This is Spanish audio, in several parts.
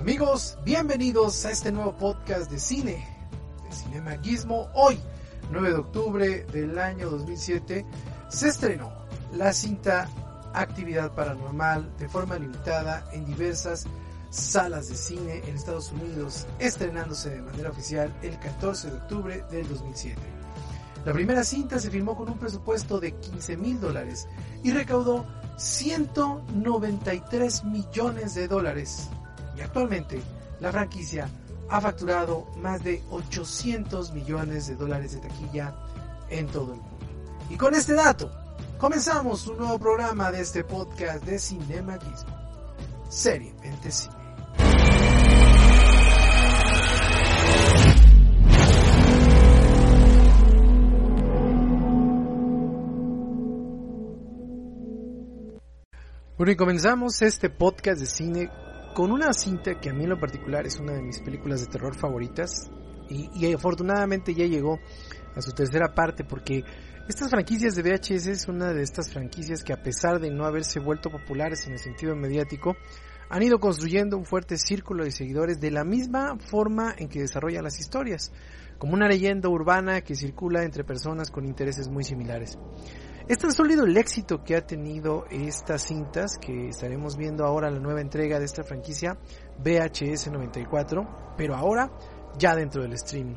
Amigos, bienvenidos a este nuevo podcast de cine, de Cinema Gizmo. Hoy, 9 de octubre del año 2007, se estrenó la cinta Actividad Paranormal de forma limitada en diversas salas de cine en Estados Unidos, estrenándose de manera oficial el 14 de octubre del 2007. La primera cinta se filmó con un presupuesto de 15 mil dólares y recaudó 193 millones de dólares actualmente la franquicia ha facturado más de 800 millones de dólares de taquilla en todo el mundo. Y con este dato, comenzamos un nuevo programa de este podcast de Cinema Gizmo. Seriamente Cine. Bueno, y comenzamos este podcast de cine con una cinta que a mí en lo particular es una de mis películas de terror favoritas y, afortunadamente ya llegó a su tercera parte porque estas franquicias de VHS es una de estas franquicias que a pesar de no haberse vuelto populares en el sentido mediático, han ido construyendo un fuerte círculo de seguidores de la misma forma en que desarrollan las historias, como una leyenda urbana que circula entre personas con intereses muy similares. Es tan sólido el éxito que ha tenido estas cintas que estaremos viendo ahora la nueva entrega de esta franquicia VHS 94, pero ahora ya dentro del streaming.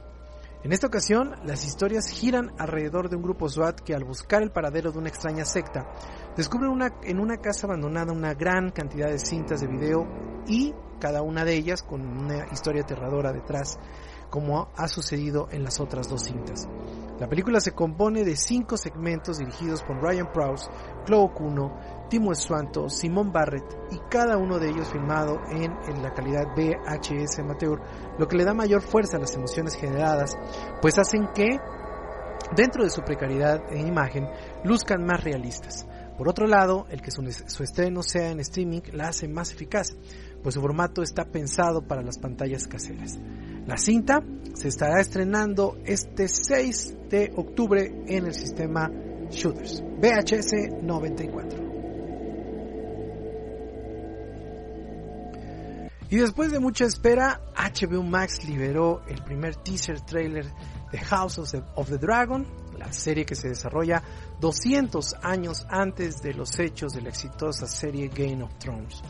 En esta ocasión, las historias giran alrededor de un grupo SWAT que al buscar el paradero de una extraña secta, descubren una, en una casa abandonada una gran cantidad de cintas de video y cada una de ellas con una historia aterradora detrás como ha sucedido en las otras dos cintas. La película se compone de cinco segmentos dirigidos por Ryan Prowse, Chloe Kuno, Timo Swanto, Simon Barrett y cada uno de ellos filmado en, la calidad VHS amateur, lo que le da mayor fuerza a las emociones generadas, pues hacen que, dentro de su precariedad en imagen, luzcan más realistas. Por otro lado, el que su, estreno sea en streaming la hace más eficaz, pues su formato está pensado para las pantallas caseras. La cinta se estará estrenando este 6 de octubre en el sistema Shooters VHS 94. Y después de mucha espera, HBO Max liberó el primer teaser trailer de House of the, Dragon, la serie que se desarrolla 200 años antes de los hechos de la exitosa serie Game of Thrones.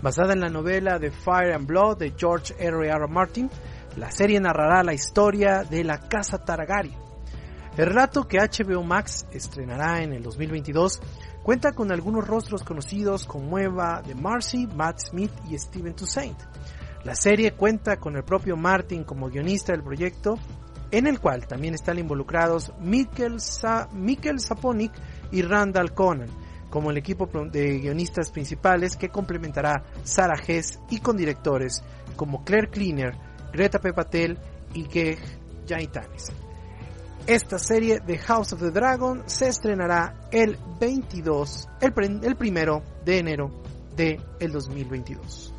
Basada en la novela de Fire and Blood de George R. R. Martin, la serie narrará la historia de la Casa Targaryen. El relato que HBO Max estrenará en el 2022 cuenta con algunos rostros conocidos como Eva de Marcy, Matt Smith y Steven Toussaint. La serie cuenta con el propio Martin como guionista del proyecto, en el cual también están involucrados Mikkel, Sa Saponik y Randall Conan, como el equipo de guionistas principales que complementará Sarah Hess y con directores como Claire Cleaner, Greta P. Patel y Geg Jaitanes. Esta serie de House of the Dragon se estrenará el 22, el, primero de enero de el 2022.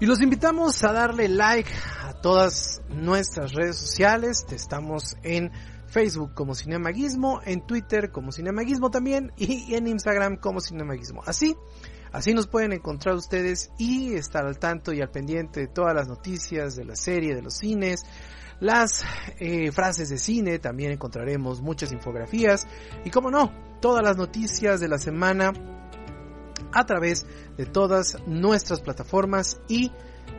Y los invitamos a darle like a todas nuestras redes sociales. Estamos en Facebook como Cinemaguismo, en Twitter como Cinemaguismo también y en Instagram como Cinemaguismo. Así Así nos pueden encontrar ustedes y estar al tanto y al pendiente de todas las noticias de la serie, de los cines, las eh, frases de cine, también encontraremos muchas infografías y como no, todas las noticias de la semana a través de todas nuestras plataformas y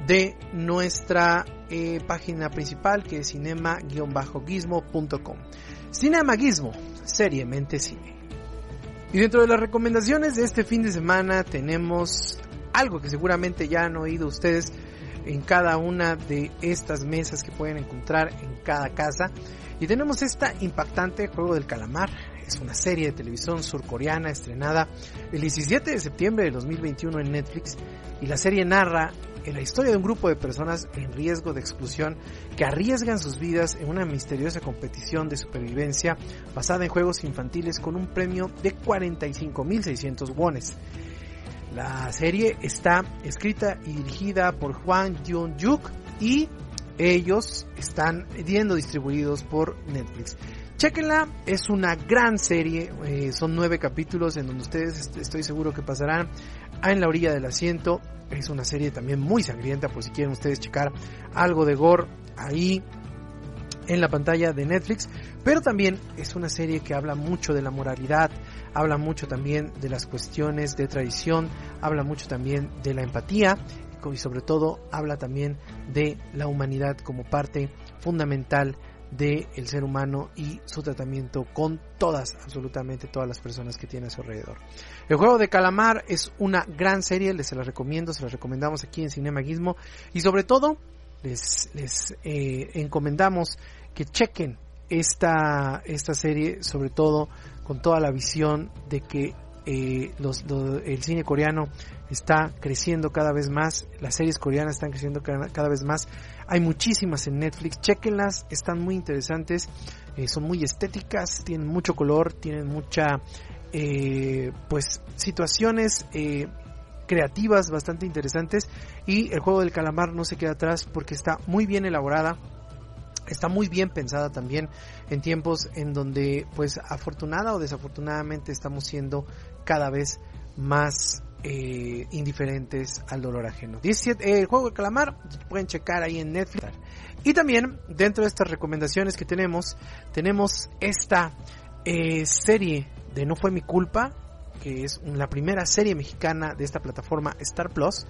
de nuestra eh, página principal que es cinema-guismo.com. Cinema Gizmo, seriamente cine. Y dentro de las recomendaciones de este fin de semana tenemos algo que seguramente ya han oído ustedes en cada una de estas mesas que pueden encontrar en cada casa. Y tenemos esta impactante juego del calamar, es una serie de televisión surcoreana estrenada el 17 de septiembre de 2021 en Netflix y la serie narra la historia de un grupo de personas en riesgo de exclusión que arriesgan sus vidas en una misteriosa competición de supervivencia basada en juegos infantiles con un premio de 45.600 wones. La serie está escrita y dirigida por Juan Jun-juk y ellos están siendo distribuidos por Netflix. Chequenla, es una gran serie, eh, son nueve capítulos en donde ustedes estoy seguro que pasarán en la orilla del asiento. Es una serie también muy sangrienta por si quieren ustedes checar algo de gore ahí en la pantalla de Netflix, pero también es una serie que habla mucho de la moralidad, habla mucho también de las cuestiones de tradición, habla mucho también de la empatía y sobre todo habla también de la humanidad como parte fundamental del ser humano y su tratamiento con todas, absolutamente todas las personas que tiene a su alrededor. El juego de calamar es una gran serie, les se la recomiendo, se la recomendamos aquí en Cinemaguismo y sobre todo les, les eh, encomendamos que chequen esta, esta serie, sobre todo con toda la visión de que eh, el cine coreano está creciendo cada vez más, las series coreanas están creciendo cada, vez más, hay muchísimas en Netflix, chequenlas, están muy interesantes, eh, son muy estéticas, tienen mucho color, tienen mucha, eh, pues, situaciones eh, creativas bastante interesantes. Y el juego del calamar no se queda atrás porque está muy bien elaborada, está muy bien pensada también en tiempos en donde pues afortunada o desafortunadamente estamos siendo cada vez más eh, indiferentes al dolor ajeno. 17, el juego de calamar, pueden checar ahí en Netflix. Y también dentro de estas recomendaciones que tenemos, tenemos esta eh, serie de No fue mi culpa, que es la primera serie mexicana de esta plataforma Star Plus.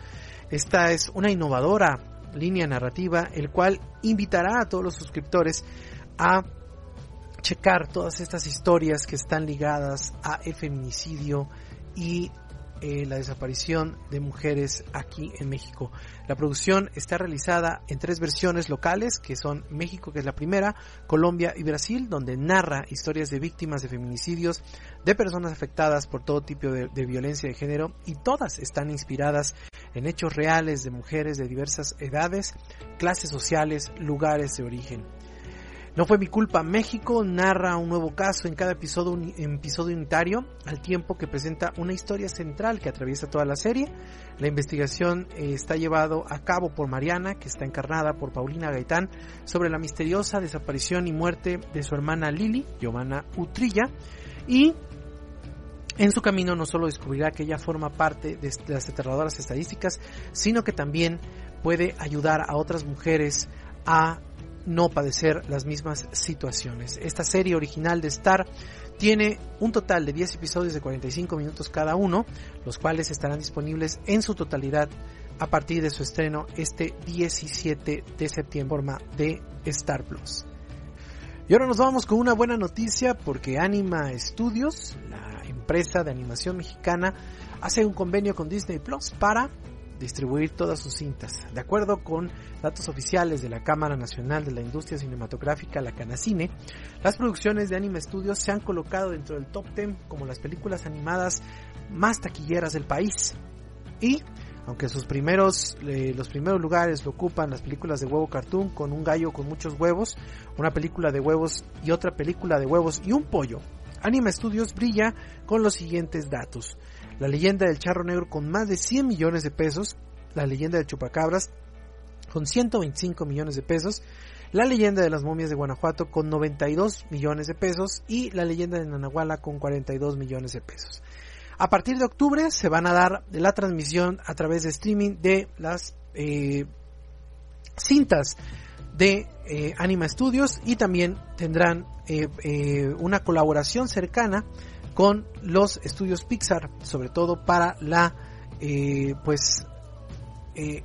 Esta es una innovadora línea narrativa, el cual invitará a todos los suscriptores a checar todas estas historias que están ligadas a el feminicidio y eh, la desaparición de mujeres aquí en México. La producción está realizada en tres versiones locales, que son México, que es la primera, Colombia y Brasil, donde narra historias de víctimas de feminicidios, de personas afectadas por todo tipo de, de violencia de género, y todas están inspiradas en hechos reales de mujeres de diversas edades, clases sociales, lugares de origen. No fue mi culpa. México narra un nuevo caso en cada episodio, episodio unitario, al tiempo que presenta una historia central que atraviesa toda la serie. La investigación eh, está llevado a cabo por Mariana, que está encarnada por Paulina Gaitán, sobre la misteriosa desaparición y muerte de su hermana Lili, Giovanna Utrilla, y en su camino no solo descubrirá que ella forma parte de las aterradoras estadísticas, sino que también puede ayudar a otras mujeres a no padecer las mismas situaciones. Esta serie original de Star tiene un total de 10 episodios de 45 minutos cada uno, los cuales estarán disponibles en su totalidad a partir de su estreno este 17 de septiembre de Star Plus. Y ahora nos vamos con una buena noticia porque Anima Studios, la empresa de animación mexicana, hace un convenio con Disney Plus para distribuir todas sus cintas. De acuerdo con datos oficiales de la Cámara Nacional de la Industria Cinematográfica, la Canacine, las producciones de Anime Studios se han colocado dentro del top 10 como las películas animadas más taquilleras del país. Y aunque sus primeros eh, los primeros lugares lo ocupan las películas de huevo cartoon con un gallo con muchos huevos, una película de huevos y otra película de huevos y un pollo. Anime Studios brilla con los siguientes datos. La leyenda del charro negro con más de 100 millones de pesos, la leyenda del chupacabras con 125 millones de pesos, la leyenda de las momias de Guanajuato con 92 millones de pesos. Y la leyenda de Nanahuala con 42 millones de pesos. A partir de octubre se van a dar la transmisión a través de streaming de las eh, cintas de eh, Anima Studios y también tendrán eh, una colaboración cercana con los estudios Pixar, sobre todo para la eh, pues eh,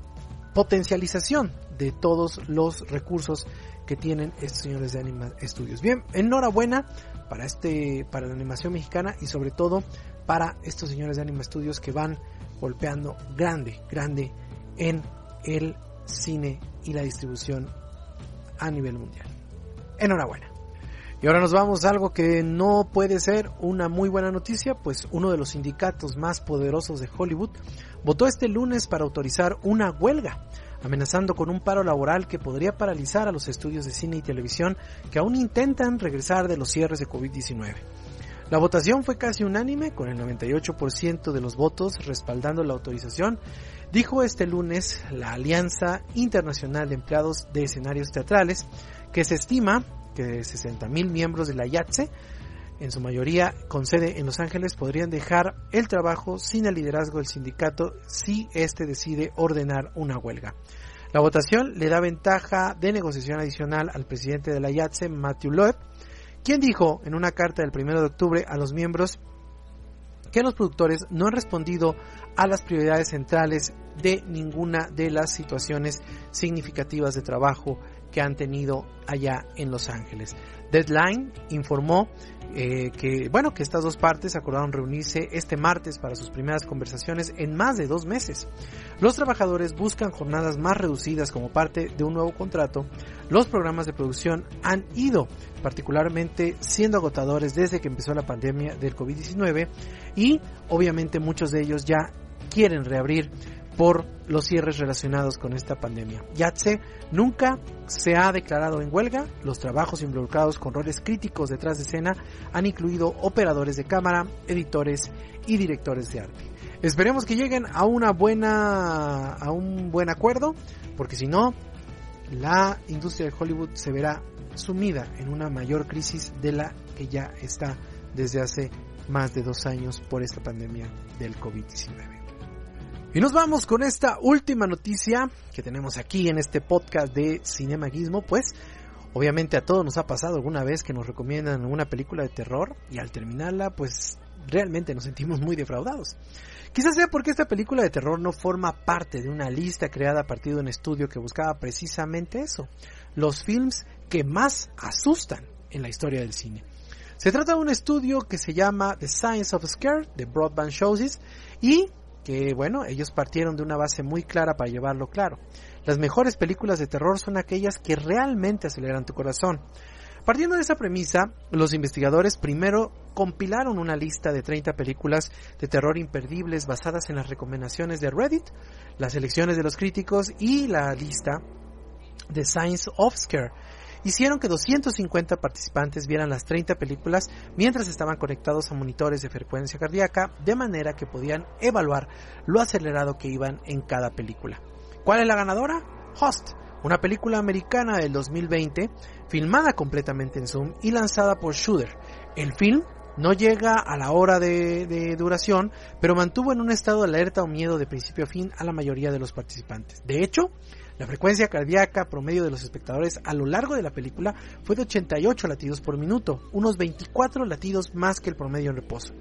potencialización de todos los recursos que tienen estos señores de Anima Studios. Bien, enhorabuena para este para la animación mexicana y sobre todo para estos señores de Anima Studios que van golpeando grande, grande en el cine y la distribución a nivel mundial. Enhorabuena. Y ahora nos vamos a algo que no puede ser una muy buena noticia, pues uno de los sindicatos más poderosos de Hollywood votó este lunes para autorizar una huelga, amenazando con un paro laboral que podría paralizar a los estudios de cine y televisión que aún intentan regresar de los cierres de COVID-19. La votación fue casi unánime, con el 98% de los votos respaldando la autorización, dijo este lunes la Alianza Internacional de Empleados de Escenarios Teatrales, que se estima que 60.000 miembros de la IATSE, en su mayoría con sede en Los Ángeles, podrían dejar el trabajo sin el liderazgo del sindicato si éste decide ordenar una huelga. La votación le da ventaja de negociación adicional al presidente de la IATSE, Matthew Loeb, quien dijo en una carta del 1 de octubre a los miembros que los productores no han respondido a las prioridades centrales de ninguna de las situaciones significativas de trabajo que han tenido allá en Los Ángeles. Deadline informó eh, que, bueno, que estas dos partes acordaron reunirse este martes para sus primeras conversaciones en más de dos meses. Los trabajadores buscan jornadas más reducidas como parte de un nuevo contrato. Los programas de producción han ido particularmente siendo agotadores desde que empezó la pandemia del COVID-19 y obviamente muchos de ellos ya quieren reabrir por los cierres relacionados con esta pandemia. YATSE nunca se ha declarado en huelga. Los trabajos involucrados con roles críticos detrás de escena han incluido operadores de cámara, editores y directores de arte. Esperemos que lleguen a una buena a un buen acuerdo, porque si no la industria de Hollywood se verá sumida en una mayor crisis de la que ya está desde hace más de dos años por esta pandemia del COVID-19. Y nos vamos con esta última noticia que tenemos aquí en este podcast de Cinemaguismo, pues obviamente a todos nos ha pasado alguna vez que nos recomiendan una película de terror y al terminarla pues realmente nos sentimos muy defraudados. Quizás sea porque esta película de terror no forma parte de una lista creada a partir de un estudio que buscaba precisamente eso, los films que más asustan en la historia del cine. Se trata de un estudio que se llama The Science of Scare de Broadband Shows y que bueno, ellos partieron de una base muy clara para llevarlo claro. Las mejores películas de terror son aquellas que realmente aceleran tu corazón. Partiendo de esa premisa, los investigadores primero compilaron una lista de 30 películas de terror imperdibles basadas en las recomendaciones de Reddit, las elecciones de los críticos y la lista de Science of Scare, hicieron que 250 participantes vieran las 30 películas mientras estaban conectados a monitores de frecuencia cardíaca, de manera que podían evaluar lo acelerado que iban en cada película. ¿Cuál es la ganadora? Host, una película americana del 2020, filmada completamente en Zoom y lanzada por Shooter. El film no llega a la hora de, de, duración, pero mantuvo en un estado de alerta o miedo de principio a fin a la mayoría de los participantes. De hecho, la frecuencia cardíaca promedio de los espectadores a lo largo de la película fue de 88 latidos por minuto, unos 24 latidos más que el promedio en reposo.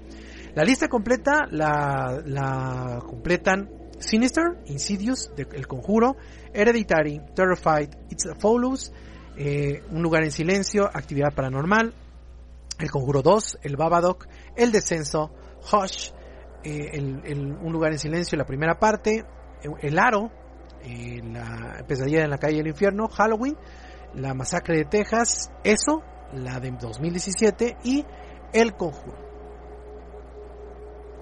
La lista completa la, completan Sinister, Insidious, El Conjuro, Hereditary, Terrified, It's a Follows, eh, Un lugar en silencio, Actividad Paranormal, El Conjuro 2, El Babadook, El Descenso, Hush, eh, Un lugar en silencio, la primera parte, El Aro, la pesadilla en la calle del infierno, Halloween, la masacre de Texas, eso, la de 2017 y El Conjuro.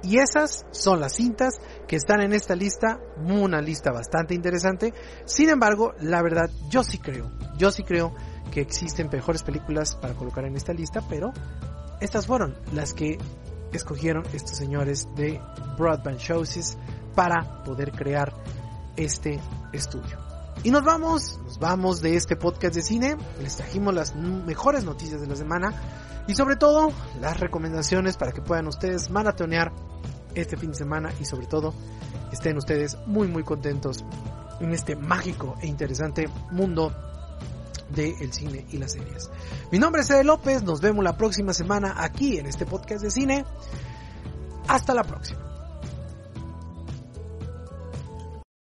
Y esas son las cintas que están en esta lista, una lista bastante interesante. Sin embargo, la verdad, yo sí creo, yo sí creo que existen mejores películas para colocar en esta lista, pero estas fueron las que escogieron estos señores de Broadband Shows para poder crear este estudio. Y nos vamos, nos vamos de este podcast de cine. Les trajimos las mejores noticias de la semana y sobre todo las recomendaciones para que puedan ustedes maratonear este fin de semana y sobre todo estén ustedes muy muy contentos en este mágico e interesante mundo del cine y las series. Mi nombre es Ede López, nos vemos la próxima semana aquí en este podcast de cine. Hasta la próxima.